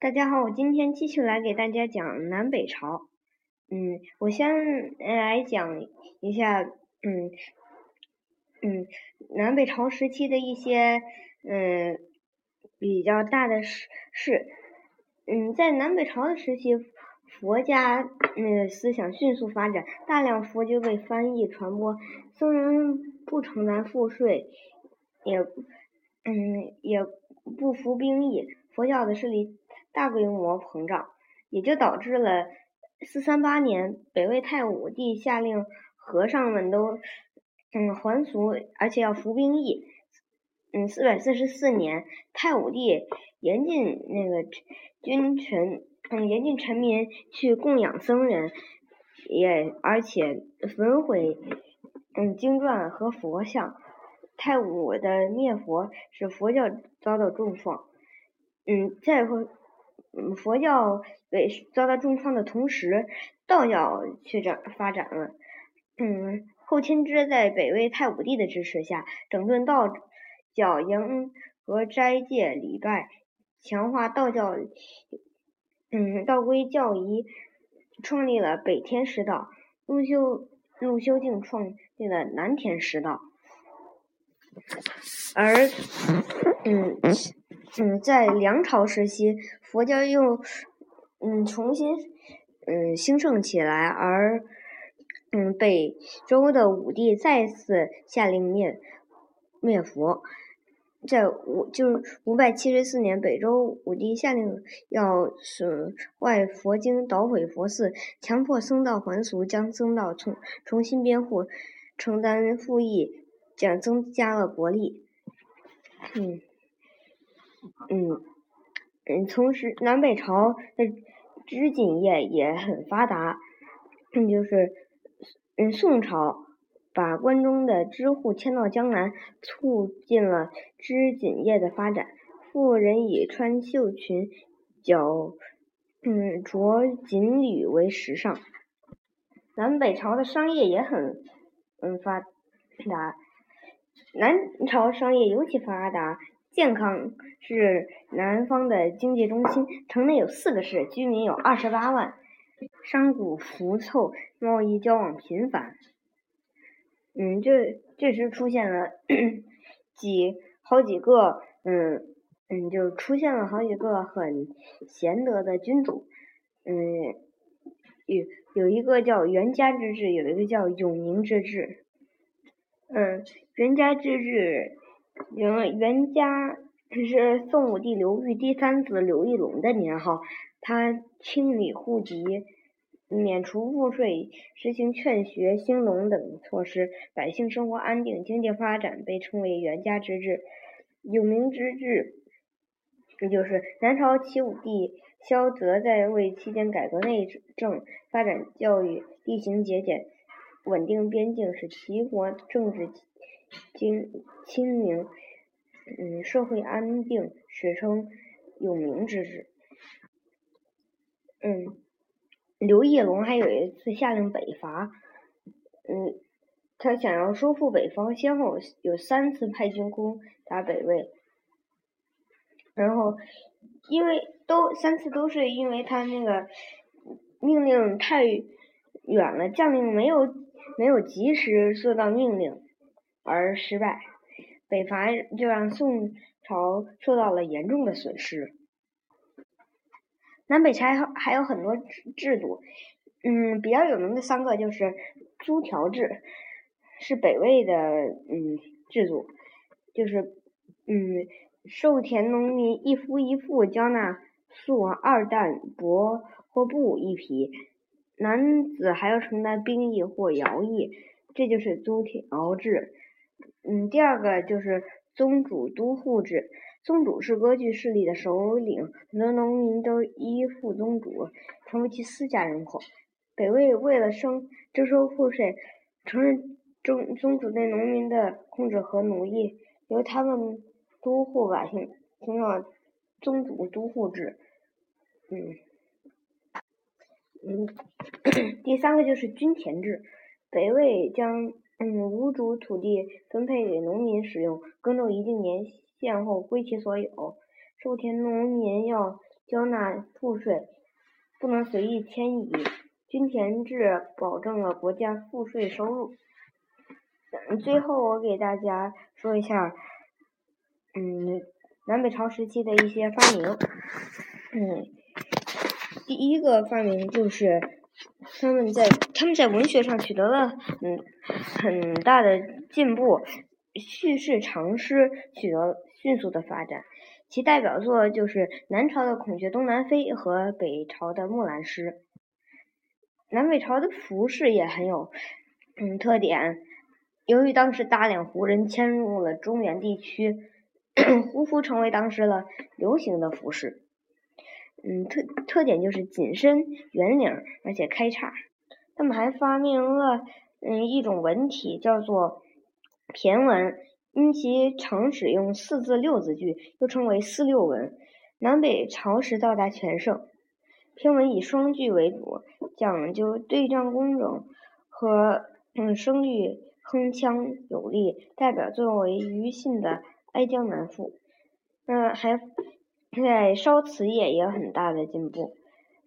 大家好，我今天继续来给大家讲南北朝。嗯，我先来讲一下，嗯嗯，南北朝时期的一些嗯比较大的事事。嗯，在南北朝的时期，佛家嗯思想迅速发展，大量佛经被翻译传播，僧人不承担赋税，也嗯也不服兵役，佛教的势力。大规模膨胀，也就导致了四三八年北魏太武帝下令和尚们都嗯还俗，而且要服兵役。嗯，四百四十四年太武帝严禁那个君臣嗯严禁臣民去供养僧人，也而且焚毁嗯经传和佛像。太武的灭佛使佛教遭到重创。嗯，再后。嗯，佛教被遭到重创的同时，道教却展发展了。嗯，后迁之在北魏太武帝的支持下，整顿道教，迎和斋戒礼拜，强化道教，嗯，道规教仪，创立了北天师道。陆修陆修静创立了南天师道。而，嗯。嗯，在梁朝时期，佛教又嗯重新嗯兴盛起来，而嗯北周的武帝再次下令灭灭佛，在五就是五百七十四年，北周武帝下令要损坏佛经、捣毁佛寺，强迫僧道还俗，将僧道重重新编户，承担赋役，将增加了国力。嗯。嗯嗯，同时南北朝的织锦业也很发达，嗯，就是嗯宋朝把关中的织户迁到江南，促进了织锦业的发展。妇人以穿绣裙、脚嗯着锦履为时尚。南北朝的商业也很嗯发达，南朝商业尤其发达。健康是南方的经济中心，城内有四个市，居民有二十八万，商贾浮凑，贸易交往频繁。嗯，这这时出现了几好几个，嗯嗯，就出现了好几个很贤德的君主。嗯，有有一个叫袁家之治，有一个叫永宁之治。嗯，袁家之治。袁袁家是宋武帝刘裕第三子刘义隆的年号，他清理户籍、免除赋税、实行劝学兴农等措施，百姓生活安定，经济发展，被称为袁家之治。永明之治，这就是南朝齐武帝萧泽在位期间改革内政、发展教育、厉行节俭、稳定边境，使齐国政治。经清明，嗯，社会安定，史称永明之治。嗯，刘义隆还有一次下令北伐，嗯，他想要收复北方，先后有三次派军攻打北魏，然后因为都三次都是因为他那个命令太远了，将领没有没有及时做到命令。而失败，北伐就让宋朝受到了严重的损失。南北朝还有很多制度，嗯，比较有名的三个就是租条制，是北魏的嗯制度，就是嗯授田农民一夫一妇交纳粟二担帛或布一匹，男子还要承担兵役或徭役，这就是租条制。嗯，第二个就是宗主都护制。宗主是割据势力的首领，很多农民都依附宗主，成为其私家人口。北魏为了征征收赋税，承认宗宗主对农民的控制和奴役，由他们都护百姓，形成了宗主都护制。嗯嗯，第三个就是均田制。北魏将嗯，无主土地分配给农民使用，耕种一定年限后归其所有。授田农民要交纳赋税，不能随意迁移。均田制保证了国家赋税收入。嗯最后，我给大家说一下，嗯，南北朝时期的一些发明。嗯，第一个发明就是他们在他们在文学上取得了嗯很大的进步，叙事长诗取得迅速的发展。其代表作就是南朝的《孔雀东南飞》和北朝的《木兰诗》。南北朝的服饰也很有嗯特点。由于当时大量胡人迁入了中原地区，胡服成为当时了流行的服饰。嗯，特特点就是紧身、圆领，而且开叉。他们还发明了嗯一种文体，叫做骈文。因其常使用四字六字句，又称为四六文。南北朝时到达全盛。骈文以双句为主，讲究对仗工整和嗯声律铿锵有力。代表作为庾信的《哀江南赋》。嗯，还在烧瓷业也有很大的进步，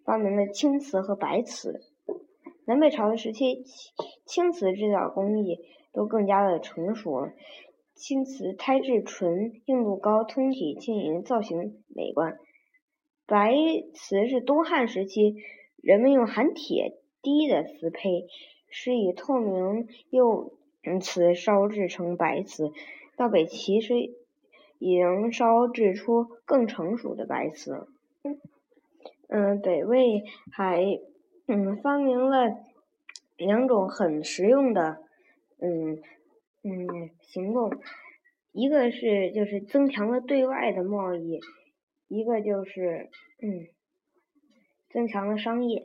发明了青瓷和白瓷。南北朝的时期，青瓷制造工艺都更加的成熟。青瓷胎质纯，硬度高，通体轻盈，造型美观。白瓷是东汉时期人们用含铁滴的瓷胚，是以透明釉瓷烧制成白瓷。到北齐时，已能烧制出更成熟的白瓷。嗯，北魏还嗯发明了两种很实用的嗯。嗯，行动，一个是就是增强了对外的贸易，一个就是嗯，增强了商业。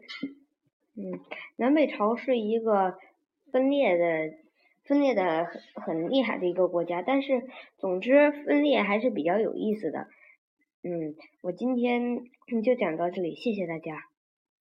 嗯，南北朝是一个分裂的、分裂的很很厉害的一个国家，但是总之分裂还是比较有意思的。嗯，我今天就讲到这里，谢谢大家。